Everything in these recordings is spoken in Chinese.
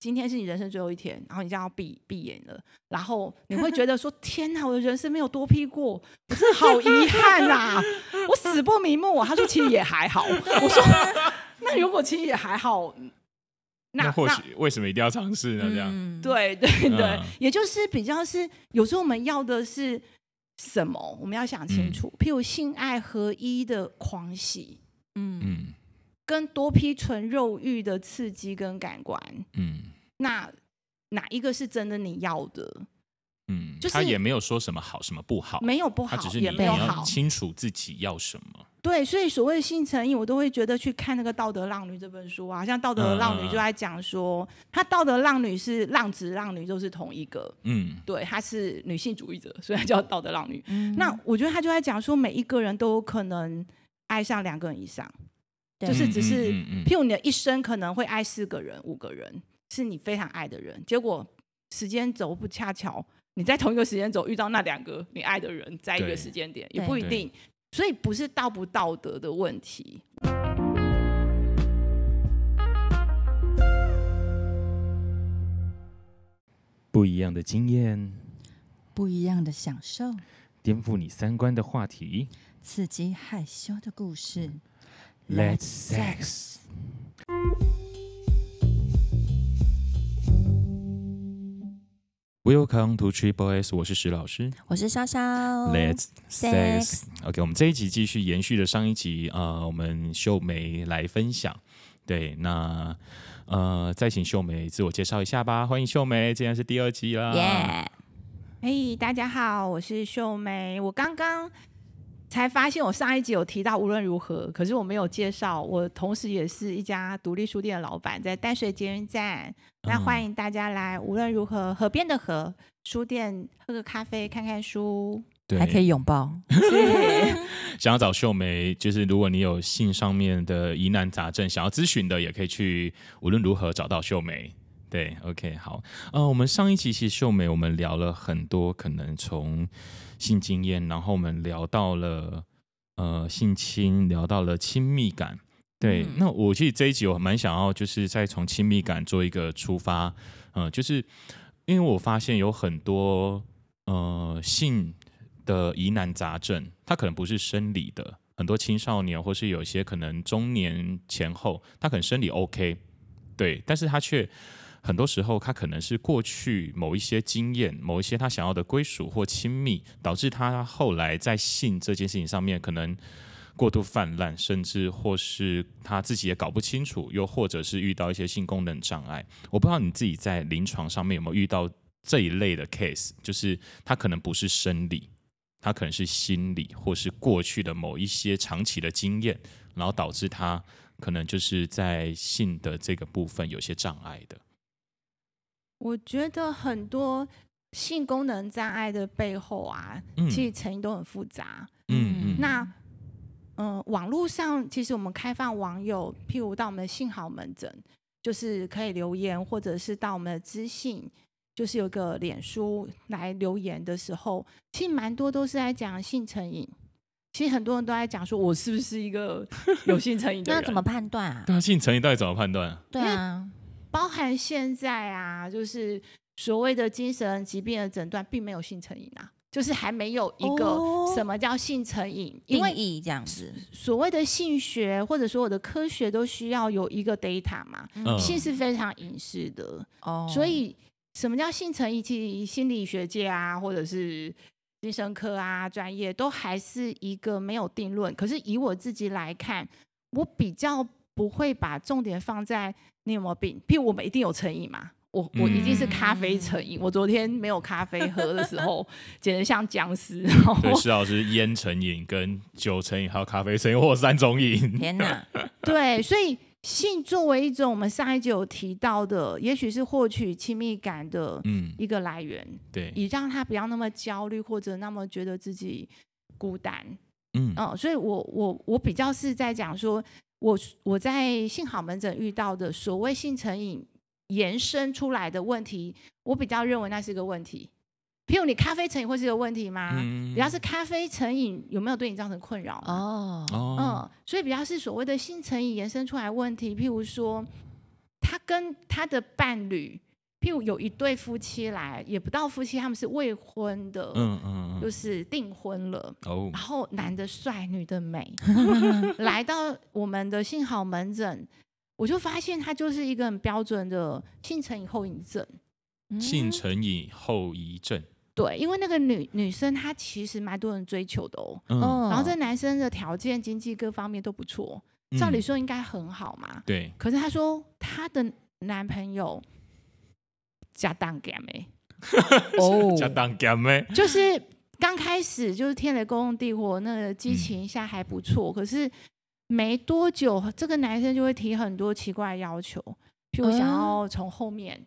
今天是你人生最后一天，然后你就要闭闭眼了，然后你会觉得说：天哪，我的人生没有多批过，我真的好遗憾啊！我死不瞑目。他说：其实也还好。我说：那如果其实也还好，那，那或许为什么一定要尝试呢？这样、嗯、对对对、嗯，也就是比较是有时候我们要的是什么，我们要想清楚。嗯、譬如性爱合一的狂喜，嗯嗯。跟多批纯肉欲的刺激跟感官，嗯，那哪一个是真的你要的？嗯，就是他也没有说什么好什么不好，没有不好，只是你要清楚自己要什么。对，所以所谓的性成瘾，我都会觉得去看那个《道德浪女》这本书啊，像《道德浪女》就在讲说，她、嗯、道德浪女是浪子浪女都是同一个，嗯，对，她是女性主义者，所以她叫道德浪女。嗯、那我觉得她就在讲说，每一个人都有可能爱上两个人以上。就是只是，譬如你的一生可能会爱四个人、五个人，是你非常爱的人。结果时间轴不恰巧，你在同一个时间轴遇到那两个你爱的人，在一个时间点也不一定。所以不是道不道德的问题。不一样的经验，不一样的享受，颠覆你三观的话题，刺激害羞的故事。Let's sex. Welcome to Triple S，我是石老师，我是潇潇。Let's sex. OK，我们这一集继续延续的上一集啊、呃，我们秀梅来分享。对，那呃，再请秀梅自我介绍一下吧。欢迎秀梅，今天是第二集啦。耶！嘿，大家好，我是秀梅。我刚刚。才发现我上一集有提到无论如何，可是我没有介绍，我同时也是一家独立书店的老板，在淡水捷运站。那欢迎大家来无论如何河边的河书店喝个咖啡，看看书，对，还可以拥抱。想要找秀梅，就是如果你有性上面的疑难杂症，想要咨询的，也可以去无论如何找到秀眉。对，OK，好。呃，我们上一期其实秀美，我们聊了很多，可能从。性经验，然后我们聊到了呃性侵，聊到了亲密感。对，嗯、那我其实这一集我蛮想要，就是再从亲密感做一个出发。嗯、呃，就是因为我发现有很多呃性的疑难杂症，它可能不是生理的，很多青少年或是有些可能中年前后，他可能生理 OK，对，但是他却。很多时候，他可能是过去某一些经验、某一些他想要的归属或亲密，导致他后来在性这件事情上面可能过度泛滥，甚至或是他自己也搞不清楚，又或者是遇到一些性功能障碍。我不知道你自己在临床上面有没有遇到这一类的 case，就是他可能不是生理，他可能是心理，或是过去的某一些长期的经验，然后导致他可能就是在性的这个部分有些障碍的。我觉得很多性功能障碍的背后啊，嗯、其实成因都很复杂。嗯嗯。那，嗯、呃，网络上其实我们开放网友，譬如到我们的性好门诊，就是可以留言，或者是到我们的知信，就是有个脸书来留言的时候，其实蛮多都是在讲性成瘾。其实很多人都在讲说，我是不是一个 有性成瘾的人？那怎么判断啊？对啊，性成瘾到底怎么判断？对啊。包含现在啊，就是所谓的精神疾病的诊断，并没有性成瘾啊，就是还没有一个什么叫性成瘾，哦、因为定义这样子。所谓的性学或者所有的科学都需要有一个 data 嘛，嗯、性是非常隐私的哦，所以什么叫性成瘾？其实心理学界啊，或者是精神科啊专业都还是一个没有定论。可是以我自己来看，我比较不会把重点放在。你有没有病？譬如我们一定有成瘾嘛？我我一定是咖啡成瘾。嗯、我昨天没有咖啡喝的时候，简直像僵尸。对，石老师烟成瘾、跟酒成瘾，还有咖啡成瘾，或三种瘾。天哪！对，所以性作为一种我们上一集有提到的，也许是获取亲密感的一个来源。嗯、对，以让他不要那么焦虑，或者那么觉得自己孤单。嗯嗯，所以我我我比较是在讲说。我我在性好门诊遇到的所谓性成瘾延伸出来的问题，我比较认为那是个问题。譬如你咖啡成瘾会是个问题吗？嗯、比较是咖啡成瘾有没有对你造成困扰？哦，嗯，所以比较是所谓的性成瘾延伸出来问题。譬如说，他跟他的伴侣，譬如有一对夫妻来，也不到夫妻，他们是未婚的，嗯嗯，就是订婚了。哦，然后男的帅，女的美，来到我们的幸好门诊，我就发现他就是一个很标准的性成瘾后遗症。性成瘾后遗症。对，因为那个女女生她其实蛮多人追求的哦，嗯、然后这男生的条件、经济各方面都不错，照理说应该很好嘛。嗯、对，可是她说她的男朋友加当 game 哦，加当 game 就是刚开始就是天雷勾动地火，那个激情一下还不错，嗯、可是没多久这个男生就会提很多奇怪的要求，譬如想要从后面、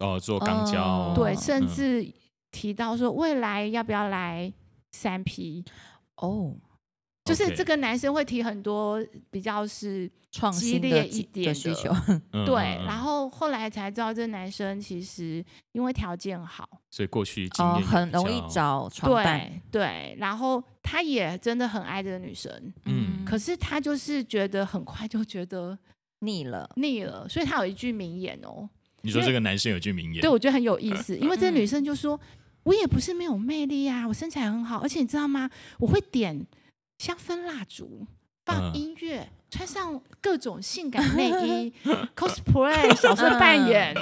嗯、哦做钢交，对，甚至。嗯提到说未来要不要来三 P 哦，就是这个男生会提很多比较是创激烈一点的需求，对。然后后来才知道，这男生其实因为条件好，所以过去经验很容易找床伴，对对。然后他也真的很爱这个女生，嗯。可是他就是觉得很快就觉得腻了，腻了。所以他有一句名言哦，你说这个男生有句名言，对我觉得很有意思，因为这个女生就说。我也不是没有魅力啊，我身材很好，而且你知道吗？我会点香氛蜡烛，放音乐，嗯、穿上各种性感内衣，cosplay 角色扮演。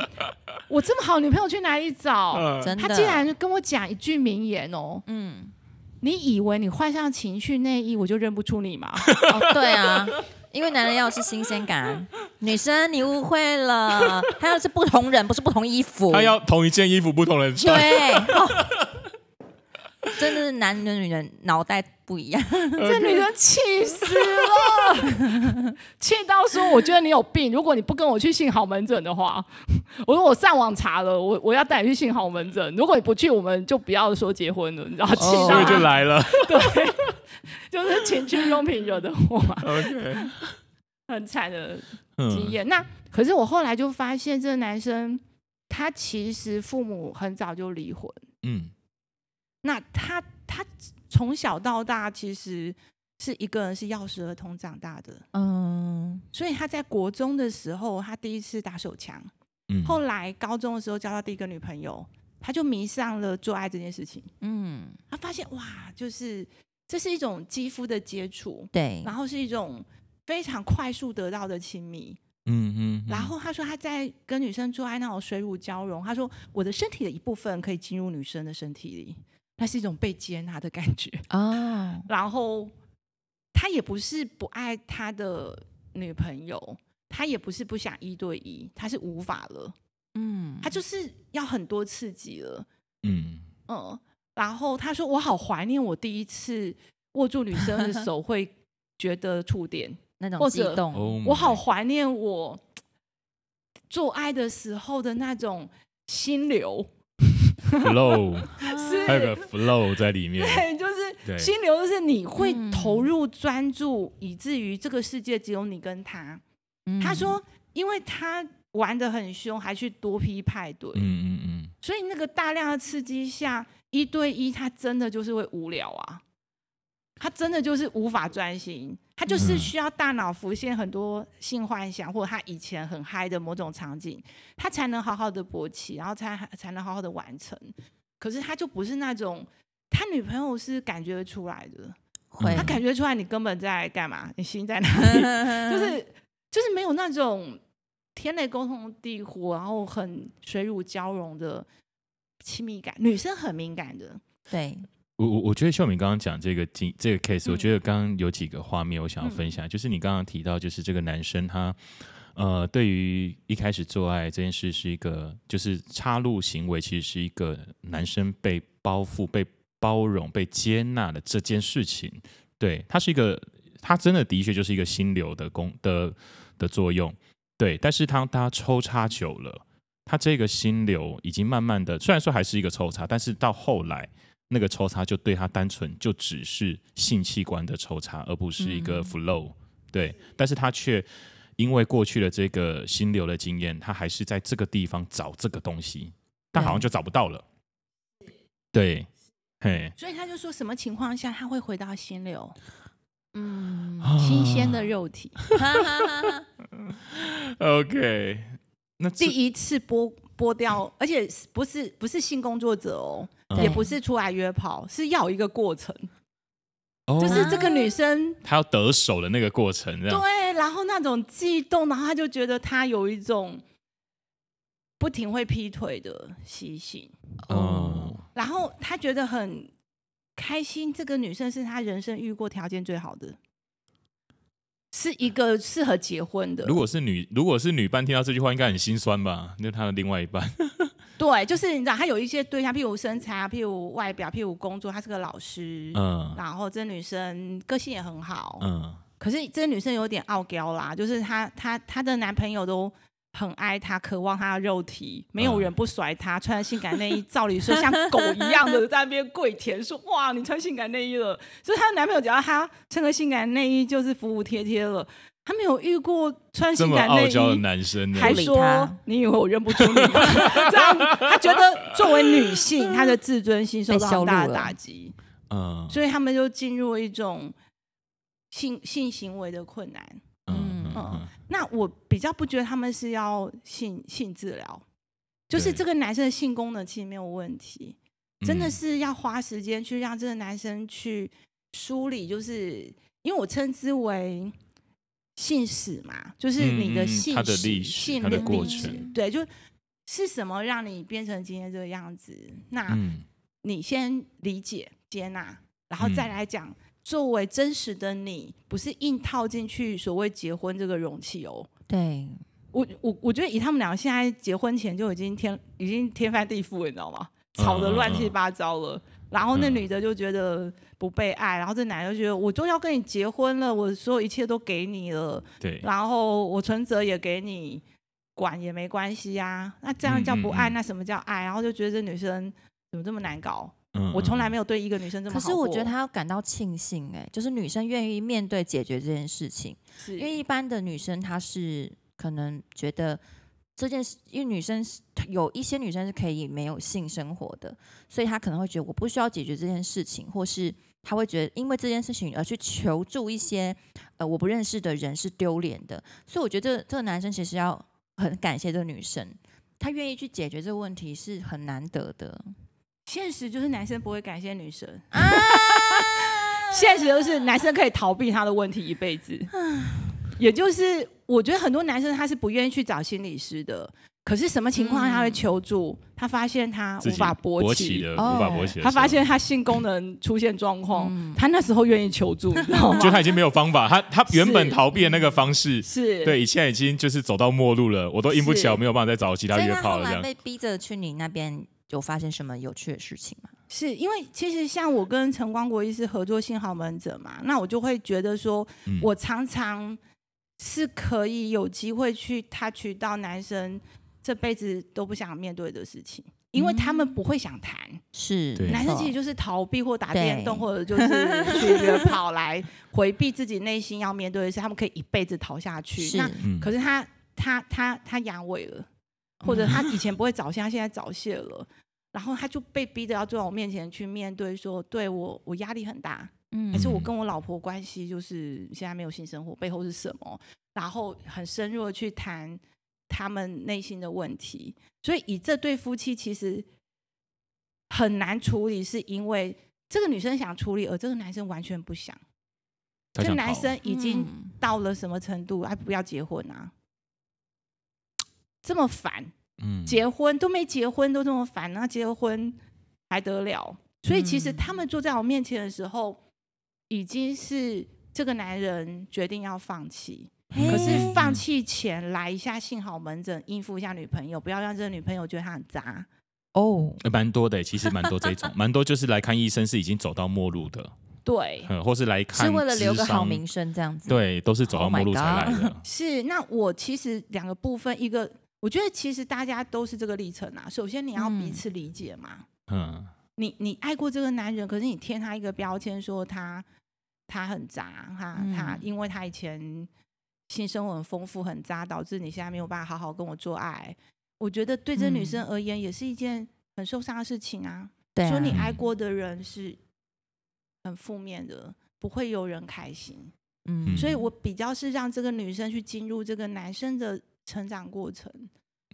我这么好女朋友去哪里找？嗯、他竟然跟我讲一句名言哦，嗯，你以为你换上情趣内衣我就认不出你吗？哦，对啊。因为男人要的是新鲜感，女生你误会了，他要是不同人，不是不同衣服，他要同一件衣服不同人穿。对，哦、真的是男人女人脑袋不一样。这女生气死了，气到说：“我觉得你有病，如果你不跟我去性好门诊的话，我说我上网查了，我我要带你去性好门诊。如果你不去，我们就不要说结婚了。”你知道，气就来了。对。就是情趣用品惹的祸，OK，很惨的经验。嗯、那可是我后来就发现，这个男生他其实父母很早就离婚，嗯，那他他从小到大其实是一个人是钥匙儿童长大的，嗯，所以他在国中的时候，他第一次打手枪，嗯，后来高中的时候交到第一个女朋友，他就迷上了做爱这件事情，嗯，他发现哇，就是。这是一种肌肤的接触，对，然后是一种非常快速得到的亲密，嗯。嗯。然后他说他在跟女生做爱那种水乳交融，他说我的身体的一部分可以进入女生的身体里，那是一种被接纳的感觉啊。然后他也不是不爱他的女朋友，他也不是不想一对一，他是无法了，嗯，他就是要很多刺激了，嗯嗯。然后他说：“我好怀念我第一次握住女生的手会觉得触电 那种激动，或者我好怀念我做爱的时候的那种心流 还有个 flow 在里面。对，就是心流，就是你会投入专注，以至于这个世界只有你跟他。嗯、他说，因为他玩的很凶，还去多批派对，嗯嗯嗯，所以那个大量的刺激下。”一对一，他真的就是会无聊啊，他真的就是无法专心，他就是需要大脑浮现很多性幻想，或者他以前很嗨的某种场景，他才能好好的勃起，然后才才能好好的完成。可是他就不是那种，他女朋友是感觉出来的，会。他感觉出来你根本在干嘛，你心在哪里，就是就是没有那种天雷沟通地火，然后很水乳交融的。亲密感，女生很敏感的。对，我我我觉得秀敏刚刚讲这个这个 case，我觉得刚刚有几个画面我想要分享，嗯、就是你刚刚提到，就是这个男生他呃，对于一开始做爱这件事是一个，就是插入行为，其实是一个男生被包覆、被包容、被接纳的这件事情。对，它是一个，它真的的确就是一个心流的功的的作用。对，但是他他抽插久了。他这个心流已经慢慢的，虽然说还是一个抽插，但是到后来那个抽插就对他单纯就只是性器官的抽插，而不是一个 flow，嗯、对。但是他却因为过去的这个心流的经验，他还是在这个地方找这个东西，但好像就找不到了。对，嘿。所以他就说什么情况下他会回到心流？嗯，新鲜的肉体。OK。那第一次剥剥掉，而且不是不是性工作者哦，嗯、也不是出来约炮，是要一个过程，哦、就是这个女生她要得手的那个过程，这样对，然后那种悸动，然后她就觉得她有一种不停会劈腿的习性，哦，然后她觉得很开心，这个女生是她人生遇过条件最好的。是一个适合结婚的。如果是女，如果是女伴，听到这句话应该很心酸吧？那他的另外一半。对，就是你知道，他有一些对象，譬如身材啊，譬如外表，譬如工作，她是个老师。嗯。然后这女生个性也很好。嗯。可是这女生有点傲娇啦，就是她她她的男朋友都。很爱她，渴望她的肉体，没有人不甩她。嗯、穿性感内衣，照理说像狗一样的在那边跪舔，说：“哇，你穿性感内衣了。”所以她的男朋友只要她穿个性感内衣，就是服服帖帖了。他没有遇过穿性感内衣的男生，还说：“你以为我认不出你吗？” 这样，他觉得作为女性，她的自尊心受到很大的打击。嗯，所以他们就进入了一种性性行为的困难。嗯嗯。嗯那我比较不觉得他们是要性性治疗，就是这个男生的性功能其实没有问题，真的是要花时间去让这个男生去梳理，就是因为我称之为性史嘛，就是你的性的历史、信的过程，对，就是什么让你变成今天这个样子？那你先理解、接纳，然后再来讲。作为真实的你，不是硬套进去所谓结婚这个容器哦。对，我我我觉得以他们两个现在结婚前就已经天已经天翻地覆了，你知道吗？吵得乱七八糟了。然后那女的就觉得不被爱，然后这男的就觉得我都要跟你结婚了，我所有一切都给你了。对，然后我存折也给你，管也没关系呀、啊。那这样叫不爱？嗯嗯嗯，那什么叫爱？然后就觉得这女生怎么这么难搞？我从来没有对一个女生这么好。可是我觉得她要感到庆幸，哎，就是女生愿意面对解决这件事情。是因为一般的女生她是可能觉得这件事，因为女生有一些女生是可以没有性生活的，所以她可能会觉得我不需要解决这件事情，或是她会觉得因为这件事情而去求助一些呃我不认识的人是丢脸的。所以我觉得这个男生其实要很感谢这个女生，他愿意去解决这个问题是很难得的。现实就是男生不会感谢女生，啊、现实就是男生可以逃避他的问题一辈子。也就是我觉得很多男生他是不愿意去找心理师的，可是什么情况他会求助？嗯、他发现他无法勃起，的无法勃起，他发现他性功能出现状况，嗯、他那时候愿意求助，你知道吗？就他已经没有方法，他他原本逃避的那个方式是。对，现在已经就是走到末路了，我都硬不起来，我没有办法再找其他约炮了，这样。被逼着去你那边。有发生什么有趣的事情吗？是因为其实像我跟陈光国医师合作性好门诊嘛，那我就会觉得说，嗯、我常常是可以有机会去 touch 到男生这辈子都不想面对的事情，因为他们不会想谈。是，男生其实就是逃避或打电动，或者就是 去跑来回避自己内心要面对的事，他们可以一辈子逃下去。是那可是他他他他阳痿了，或者他以前不会早泄，他现在早泄了。然后他就被逼着要坐在我面前去面对，说：“对我，我压力很大，嗯，还是我跟我老婆关系就是现在没有性生活，背后是什么？然后很深入的去谈他们内心的问题。所以以这对夫妻其实很难处理，是因为这个女生想处理，而这个男生完全不想。想这男生已经到了什么程度？还不要结婚啊？这么烦。”嗯，结婚都没结婚都这么烦，那结婚还得了？所以其实他们坐在我面前的时候，已经是这个男人决定要放弃。可是放弃前来一下幸好门诊，应付一下女朋友，不要让这个女朋友觉得她很渣。哦，蛮多的，其实蛮多这种，蛮多就是来看医生是已经走到末路的，对，或是来看是为了留个好名声这样子，对，都是走到末路才来的。是，那我其实两个部分，一个。我觉得其实大家都是这个历程啊。首先你要彼此理解嘛。嗯。你你爱过这个男人，可是你贴他一个标签，说他他很渣，哈，他因为他以前性生活很丰富很渣，导致你现在没有办法好好跟我做爱。我觉得对这女生而言也是一件很受伤的事情啊。对。说你爱过的人是很负面的，不会有人开心。嗯。所以我比较是让这个女生去进入这个男生的。成长过程，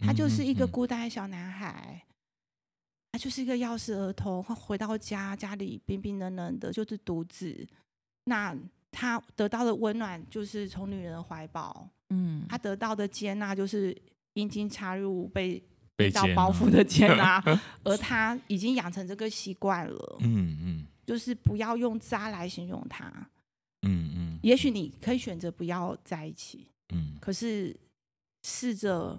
他就是一个孤单的小男孩，他就是一个钥匙儿童，回到家家里冰冰冷冷的，就是独子。那他得到的温暖就是从女人的怀抱，嗯，他得到的接纳就是阴茎插入被被到包袱的接纳，而他已经养成这个习惯了，嗯嗯，就是不要用渣来形容他，嗯嗯，也许你可以选择不要在一起，嗯，可是试着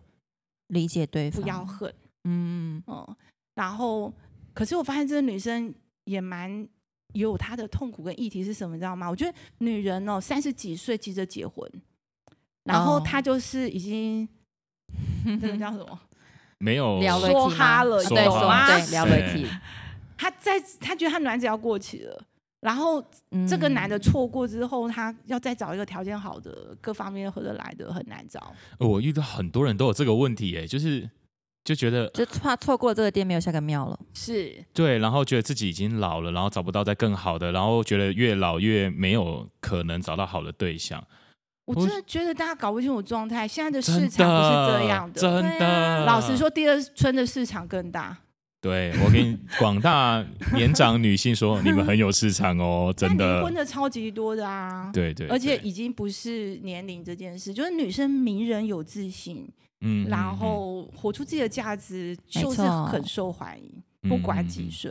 理解对方，不要恨，嗯。嗯，然后，可是我发现这个女生也蛮。有她的痛苦跟议题是什么，你知道吗？我觉得女人哦，三十几岁急着结婚，然后她就是已经那个、oh. 叫什么？没有说哈了，对，说对，聊了题她在，她觉得她卵子要过期了，然后这个男的错过之后，她要再找一个条件好的、各方面合得来的很难找。我遇到很多人都有这个问题，哎，就是。就觉得就怕错过这个店没有下个庙了，是对，然后觉得自己已经老了，然后找不到再更好的，然后觉得越老越没有可能找到好的对象。我真的觉得大家搞不清楚状态，现在的市场不是这样的，真的。啊、老实说，第二春的市场更大。对，我跟广大年长女性说，你们很有市场哦，真的。离婚的超级多的啊，对，对对，而且已经不是年龄这件事，就是女生迷人有自信。嗯，然后活出自己的价值就是很受欢迎，不管几岁。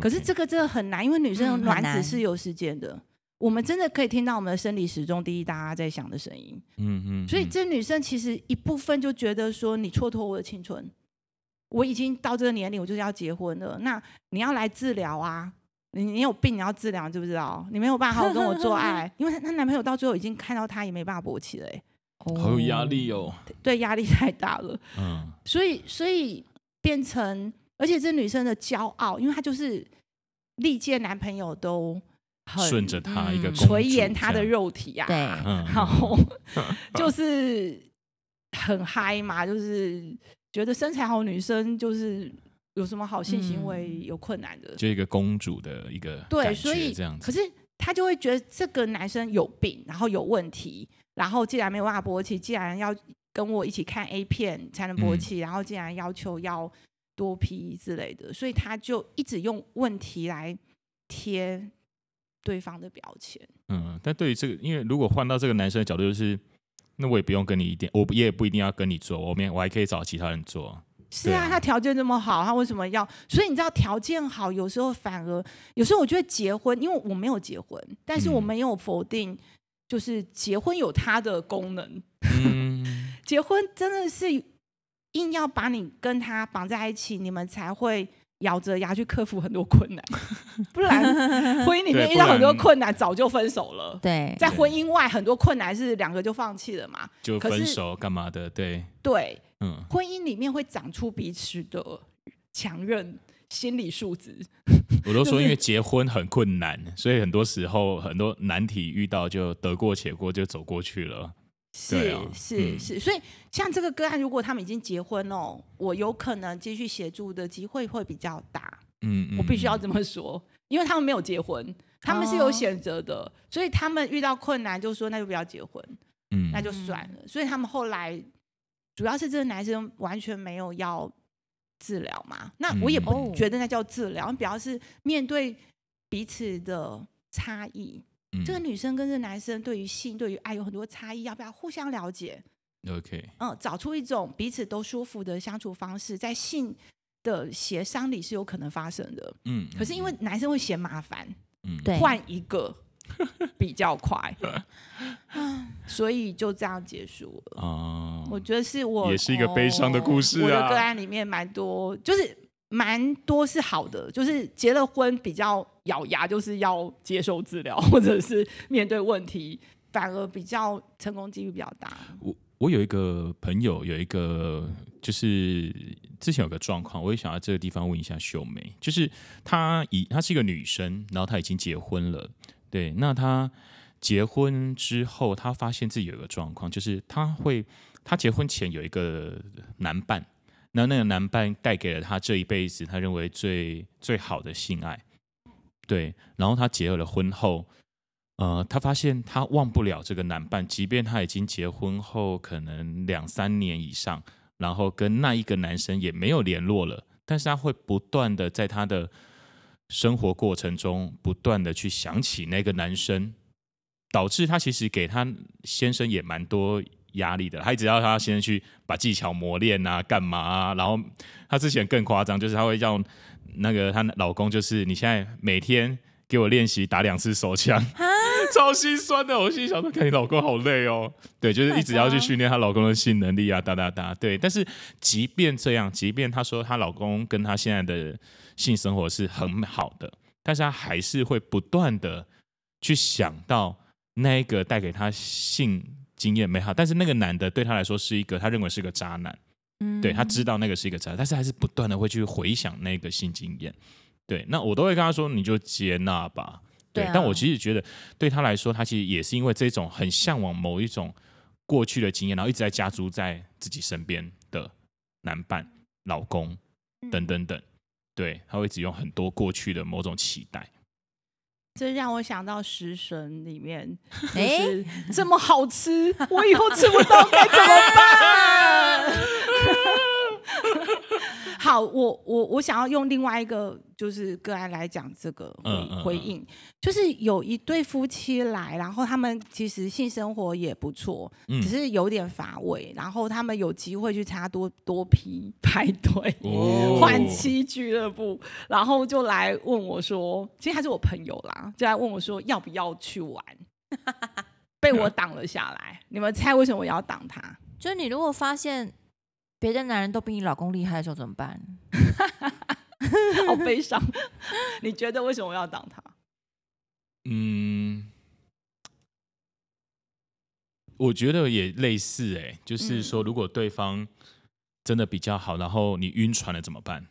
可是这个真的很难，因为女生卵子是有时间的。我们真的可以听到我们的生理时钟滴滴答答在响的声音。嗯嗯。所以这女生其实一部分就觉得说，你蹉跎我的青春，我已经到这个年龄，我就是要结婚了。那你要来治疗啊？你你有病，你要治疗，知不知道？你没有办法好好跟我做爱，因为她男朋友到最后已经看到她也没办法勃起了。好有压力哦，对，压力太大了。嗯，所以所以变成，而且这女生的骄傲，因为她就是历届男朋友都很顺着她一个垂涎她的肉体啊，对，然后就是很嗨嘛，就是觉得身材好女生就是有什么好性行为有困难的，就一个公主的一个对，所以这样子，可是她就会觉得这个男生有病，然后有问题。然后既然没有办法勃起，既然要跟我一起看 A 片才能勃起，嗯、然后既然要求要多 P 之类的，所以他就一直用问题来贴对方的标签。嗯，但对于这个，因为如果换到这个男生的角度，就是那我也不用跟你一点，我也不一定要跟你做，我们我还可以找其他人做。是啊，啊他条件这么好，他为什么要？所以你知道条件好，有时候反而有时候我觉得结婚，因为我没有结婚，但是我没有否定。嗯就是结婚有它的功能，嗯、结婚真的是硬要把你跟他绑在一起，你们才会咬着牙去克服很多困难，不然婚姻里面遇到很多困难早就分手了。对，在婚姻外很多困难是两个就放弃了嘛，就分手干嘛的？对对，嗯，婚姻里面会长出彼此的强韧心理素质。我都说，因为结婚很困难，所以很多时候很多难题遇到就得过且过，就走过去了。是是是，所以像这个个案，如果他们已经结婚了，我有可能继续协助的机会会比较大。嗯，我必须要这么说，因为他们没有结婚，他们是有选择的，所以他们遇到困难就说那就不要结婚，嗯，那就算了。所以他们后来主要是这个男生完全没有要。治疗嘛，那我也不觉得那叫治疗，主要是面对彼此的差异。嗯、这个女生跟这个男生对于性、对于爱有很多差异，要不要互相了解？OK，嗯，找出一种彼此都舒服的相处方式，在性的协商里是有可能发生的。嗯，可是因为男生会嫌麻烦，嗯，换一个。比较快，所以就这样结束了。哦，我觉得是我也是一个悲伤的故事啊。我的个案里面蛮多，就是蛮多是好的，就是结了婚比较咬牙，就是要接受治疗，或者是面对问题，反而比较成功几率比较大。我我有一个朋友，有一个就是之前有个状况，我也想要这个地方问一下秀梅，就是她已她是一个女生，然后她已经结婚了。对，那她结婚之后，她发现自己有一个状况，就是她会，她结婚前有一个男伴，那那个男伴带给了她这一辈子她认为最最好的性爱，对，然后她结了婚后，呃，她发现她忘不了这个男伴，即便她已经结婚后可能两三年以上，然后跟那一个男生也没有联络了，但是他会不断的在他的生活过程中不断的去想起那个男生，导致他其实给他先生也蛮多压力的，他一直要他先去把技巧磨练啊，干嘛啊？然后他之前更夸张，就是他会叫那个她老公，就是你现在每天给我练习打两次手枪。超心酸的，我心想说，看你老公好累哦。对，就是一直要去训练她老公的性能力啊，哒哒哒。对，但是即便这样，即便她说她老公跟她现在的性生活是很好的，但是她还是会不断的去想到那一个带给她性经验美好，但是那个男的对她来说是一个，他认为是个渣男。嗯，对，他知道那个是一个渣，但是还是不断的会去回想那个性经验。对，那我都会跟他说，你就接纳吧。对，但我其实觉得，对他来说，他其实也是因为这种很向往某一种过去的经验，然后一直在加诸在自己身边的男伴、老公等等等，对，他会一直用很多过去的某种期待。这让我想到《食神》里面，哎，这么好吃，我以后吃不到该怎么办？好，我我我想要用另外一个就是个案来讲这个回，回应，就是有一对夫妻来，然后他们其实性生活也不错，嗯、只是有点乏味，然后他们有机会去参加多多批派对、换妻俱乐部，然后就来问我说，其实他是我朋友啦，就来问我说要不要去玩，被我挡了下来。你们猜为什么我要挡他？就是你如果发现。别的男人都比你老公厉害的时候怎么办？好悲伤。你觉得为什么我要挡他？嗯，我觉得也类似哎、欸，就是说，如果对方真的比较好，然后你晕船了怎么办？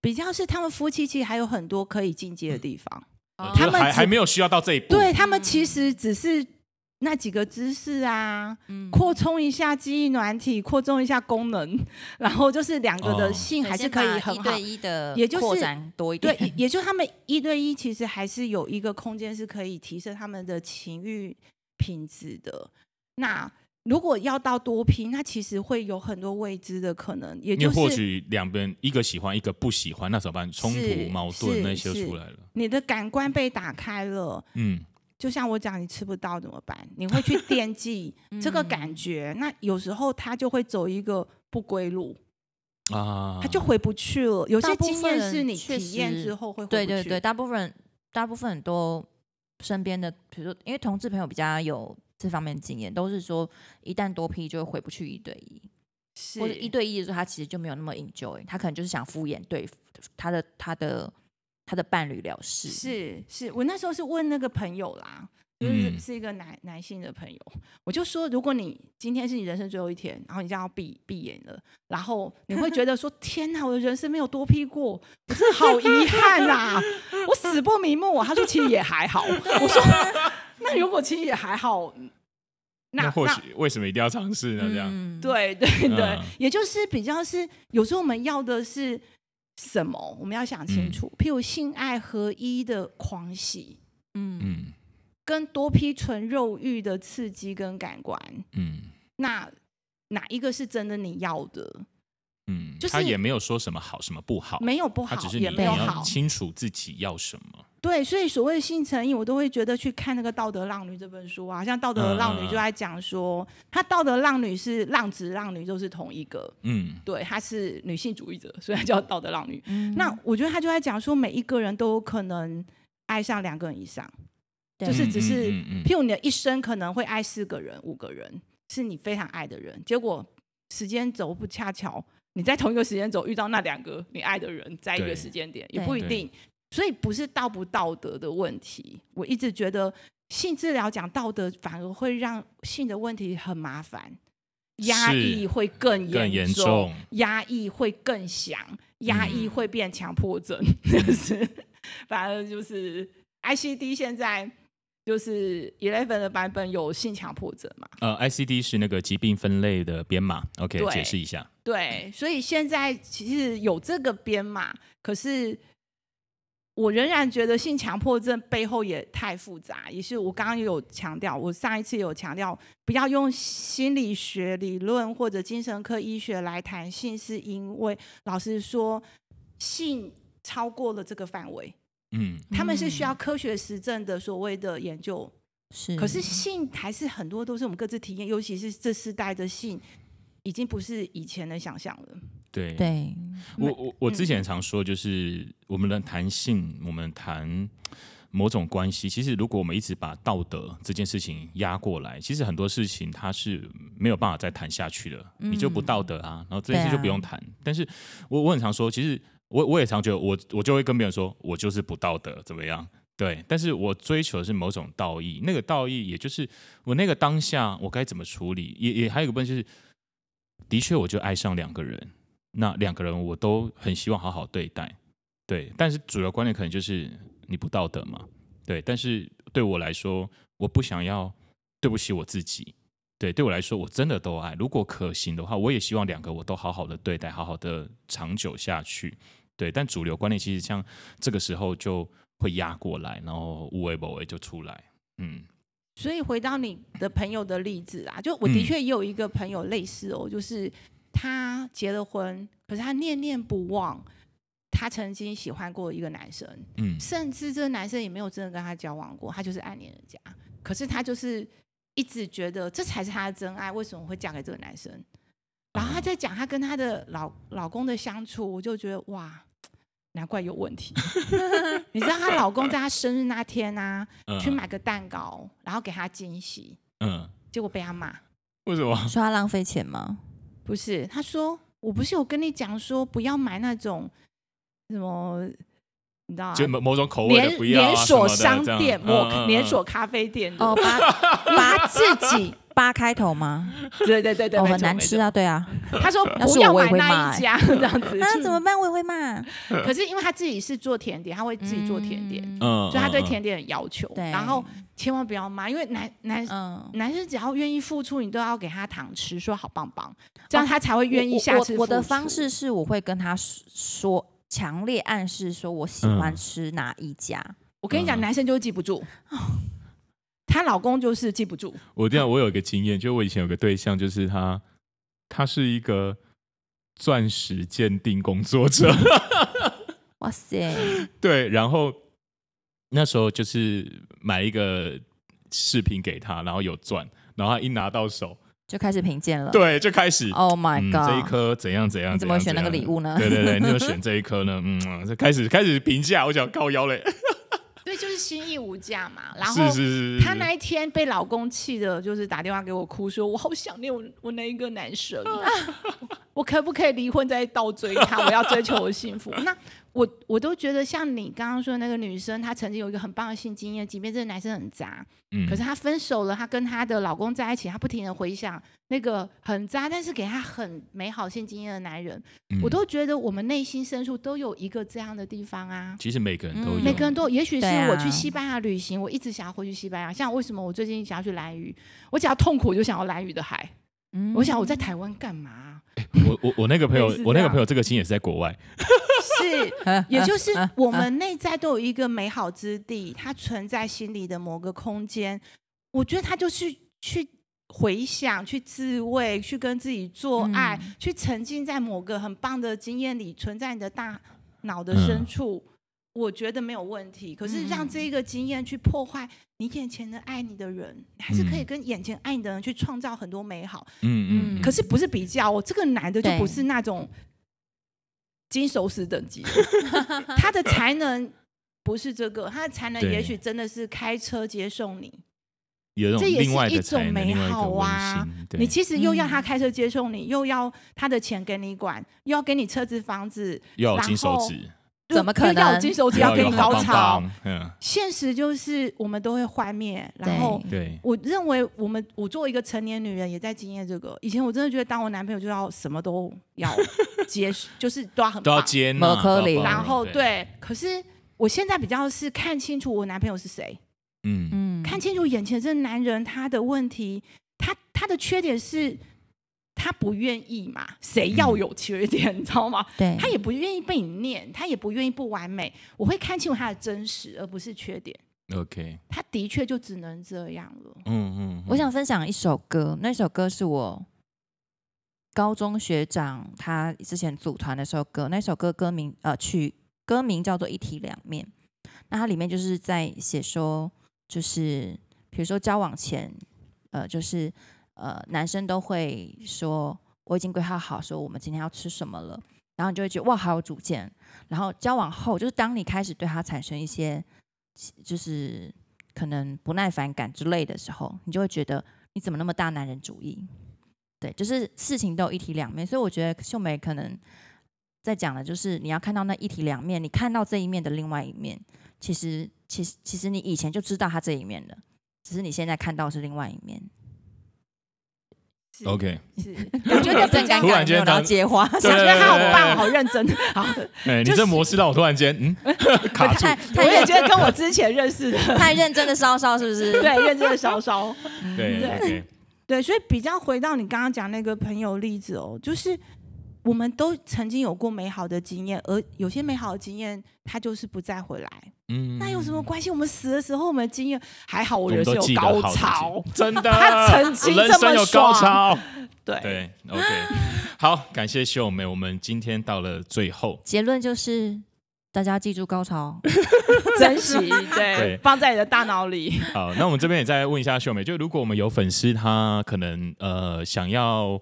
比较是他们夫妻其实还有很多可以进阶的地方，嗯、他们还还没有需要到这一步。对，他们其实只是。那几个姿势啊，扩充一下记忆软体，扩充一下功能，然后就是两个的性还是可以很好，一对一的，也就是多一点。对，也就他们一对一其实还是有一个空间是可以提升他们的情欲品质的。那如果要到多拼，那其实会有很多未知的可能，也就是或许两边一个喜欢，一个不喜欢，那怎么办？冲突、矛盾那些出来了，你的感官被打开了，嗯。就像我讲，你吃不到怎么办？你会去惦记 这个感觉，嗯、那有时候他就会走一个不归路啊，他就回不去了。有些经验是你体验之后会回不去。对对对，大部分大部分很多身边的，比如说，因为同志朋友比较有这方面经验，都是说一旦多批就会回不去一对一，或者一对一的时候，他其实就没有那么 enjoy，他可能就是想敷衍对他的他的。他的伴侣了事是是，我那时候是问那个朋友啦，就是是一个男男性的朋友，我就说，如果你今天是你人生最后一天，然后你就要闭闭眼了，然后你会觉得说，天哪，我的人生没有多 P 过，我真的好遗憾啊，我死不瞑目。他说其实也还好，我说那如果其实也还好，那，那或许为什么一定要尝试呢？这样，嗯、对对对，嗯、也就是比较是有时候我们要的是。什么？我们要想清楚。嗯、譬如性爱合一的狂喜，嗯，跟多批纯肉欲的刺激跟感官，嗯，那哪一个是真的你要的？嗯，就是他也没有说什么好，什么不好，没有不好，只是你要清楚自己要什么。对，所以所谓的性成瘾，我都会觉得去看那个《道德浪女》这本书啊，像《道德浪女》就在讲说，她、嗯、道德浪女是浪子浪女就是同一个，嗯，对，她是女性主义者，所以她叫道德浪女。嗯、那我觉得她就在讲说，每一个人都有可能爱上两个人以上，就是只是，嗯嗯嗯嗯、譬如你的一生可能会爱四个人、五个人，是你非常爱的人，结果时间轴不恰巧，你在同一个时间轴遇到那两个你爱的人，在一个时间点也不一定。所以不是道不道德的问题，我一直觉得性治疗讲道德反而会让性的问题很麻烦，压抑会更严重，更严重，压抑会更响，压抑会变强迫症，嗯、就是反而就是 ICD 现在就是 Eleven 的版本有性强迫症嘛？呃，ICD 是那个疾病分类的编码，OK，解释一下。对，所以现在其实有这个编码，可是。我仍然觉得性强迫症背后也太复杂，也是我刚刚有强调，我上一次有强调，不要用心理学理论或者精神科医学来谈性，是因为老实说，性超过了这个范围，嗯，他们是需要科学实证的所谓的研究，是，可是性还是很多都是我们各自体验，尤其是这世代的性，已经不是以前的想象了。对，对我我我之前常说，就是我们的谈性，我们谈某种关系，其实如果我们一直把道德这件事情压过来，其实很多事情它是没有办法再谈下去的，嗯、你就不道德啊，然后这件事就不用谈。啊、但是我我很常说，其实我我也常觉得我，我我就会跟别人说，我就是不道德，怎么样？对，但是我追求的是某种道义，那个道义也就是我那个当下我该怎么处理，也也还有一个问题就是，的确我就爱上两个人。那两个人我都很希望好好对待，对，但是主要观念可能就是你不道德嘛，对，但是对我来说，我不想要对不起我自己，对，对我来说我真的都爱，如果可行的话，我也希望两个我都好好的对待，好好的长久下去，对，但主流观念其实像这个时候就会压过来，然后无为不为就出来，嗯，所以回到你的朋友的例子啊，就我的确也有一个朋友类似哦，就是。他结了婚，可是他念念不忘他曾经喜欢过一个男生，嗯，甚至这个男生也没有真的跟他交往过，他就是暗恋人家。可是他就是一直觉得这才是他的真爱，为什么会嫁给这个男生？然后他在讲他跟他的老老公的相处，我就觉得哇，难怪有问题。你知道她老公在她生日那天啊，嗯、去买个蛋糕，然后给她惊喜，嗯，结果被她骂，为什么？说他浪费钱吗？不是，她说我不是有跟你讲说不要买那种什么，你知道吗？就某某种口味的不要、啊、连锁商店、某连锁咖啡店的，哦，把把自己。八开头吗？对对对对，很难吃啊，对啊。他说不要买那一家这样子，那 怎么办？我也会骂。可是因为他自己是做甜点，他会自己做甜点，嗯，所以他对甜点有要求。然后千万不要骂，因为男男男生只要愿意付出，你都要给他糖吃，说好棒棒，这样他才会愿意下次。我的方式是我会跟他说，强烈暗示说我喜欢吃哪一家。我跟你讲，男生就会记不住。她老公就是记不住。我这样，我有一个经验，就我以前有个对象，就是他，他是一个钻石鉴定工作者。哇塞！对，然后那时候就是买一个饰品给他，然后有钻，然后他一拿到手就开始评鉴了。对，就开始。Oh my god！、嗯、这一颗怎样怎样？你怎么会选那个礼物呢？对对对，你就选这一颗呢？嗯，就开始开始评价，我想高腰嘞。对，就是心意无价嘛。然后她那一天被老公气的，就是打电话给我哭，说我好想念我我那一个男生，我可不可以离婚再倒追他？我要追求我幸福。那我我都觉得，像你刚刚说的那个女生，她曾经有一个很棒的性经验，即便这个男生很渣，嗯，可是她分手了，她跟她的老公在一起，她不停的回想那个很渣，但是给她很美好性经验的男人，嗯，我都觉得我们内心深处都有一个这样的地方啊。其实每个人都有，每个人都有，也许是我去西班牙旅行，我一直想要回去西班牙。像为什么我最近想要去蓝屿，我只要痛苦就想要蓝屿的海。嗯，我想我在台湾干嘛？欸、我我我那个朋友，我那个朋友这个心也是在国外。是，也就是我们内在都有一个美好之地，它存在心里的某个空间。我觉得他就是去回想、去自慰、去跟自己做爱、嗯、去沉浸在某个很棒的经验里，存在你的大脑的深处。嗯我觉得没有问题，可是让这一个经验去破坏你眼前的爱你的人，嗯、还是可以跟眼前爱你的人去创造很多美好。嗯嗯。可是不是比较哦，这个男的就不是那种金手指等级，他的才能不是这个，他的才能也许真的是开车接送你，这也是一种美好啊。你其实又要他开车接送你，又要他的钱给你管，又要给你车子房子，又要金手指。怎么可能？要金手指要给你高潮？现实就是我们都会幻灭。然后，我认为我们我作为一个成年女人，也在经验这个。以前我真的觉得，当我男朋友就要什么都要接，就是都要很都要接然后对，可是我现在比较是看清楚我男朋友是谁。嗯嗯，看清楚眼前这男人他的问题，他他的缺点是。他不愿意嘛，谁要有缺点，嗯、你知道吗？对，他也不愿意被你念，他也不愿意不完美。我会看清楚他的真实，而不是缺点。OK，他的确就只能这样了。嗯嗯，嗯，我想分享一首歌，那首歌是我高中学长他之前组团的时候歌，那首歌歌名呃曲歌名叫做《一体两面》，那它里面就是在写说，就是比如说交往前，呃，就是。呃，男生都会说我已经规划好，说我们今天要吃什么了，然后你就会觉得哇，好有主见。然后交往后，就是当你开始对他产生一些，就是可能不耐烦感之类的时候，你就会觉得你怎么那么大男人主义？对，就是事情都有一体两面，所以我觉得秀美可能在讲的就是你要看到那一体两面，你看到这一面的另外一面，其实，其实，其实你以前就知道他这一面了，只是你现在看到是另外一面。OK，是，我觉得很尴尬，突然间要接话，觉得他好棒，好认真。好，哎，你这模式让我突然间嗯 卡住。我也觉得跟我之前认识的太认真的稍稍是不是？对，认真的稍稍。对对对，所以比较回到你刚刚讲那个朋友例子哦，就是。我们都曾经有过美好的经验，而有些美好的经验，它就是不再回来。嗯，那有什么关系？我们死的时候，我们的经验还好，我人生有高潮，真的，他曾经这么爽。对对，OK，好，感谢秀美，我们今天到了最后，结论就是大家记住高潮，珍惜，对，对放在你的大脑里。好，那我们这边也再问一下秀美，就如果我们有粉丝，他可能呃想要。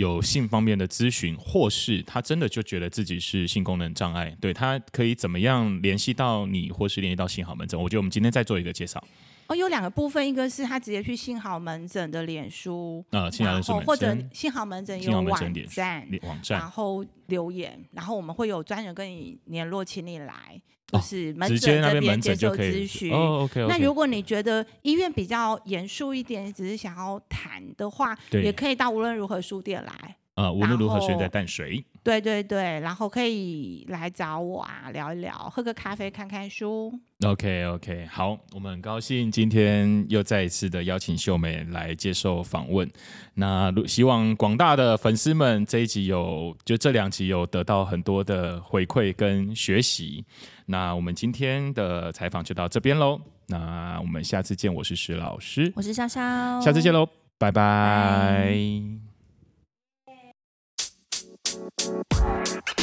有性方面的咨询，或是他真的就觉得自己是性功能障碍，对，他可以怎么样联系到你，或是联系到性好门诊？我觉得我们今天再做一个介绍。哦，有两个部分，一个是他直接去幸好门诊的脸书啊，性好门诊，或者幸好门诊有网站，网站，然后留言，然后我们会有专人跟你联络，请你来。就是门诊这边接受咨询。哦，OK。那如果你觉得医院比较严肃一点，只是想要谈的话，也可以到无论如何书店来。啊，无论如河书店在淡水。对对对，然后可以来找我啊，聊一聊，喝个咖啡，看看书。OK OK，好，我们很高兴今天又再一次的邀请秀美来接受访问。那希望广大的粉丝们这一集有，就这两集有得到很多的回馈跟学习。那我们今天的采访就到这边喽。那我们下次见，我是石老师，我是潇潇，下次见喽，拜拜。拜 you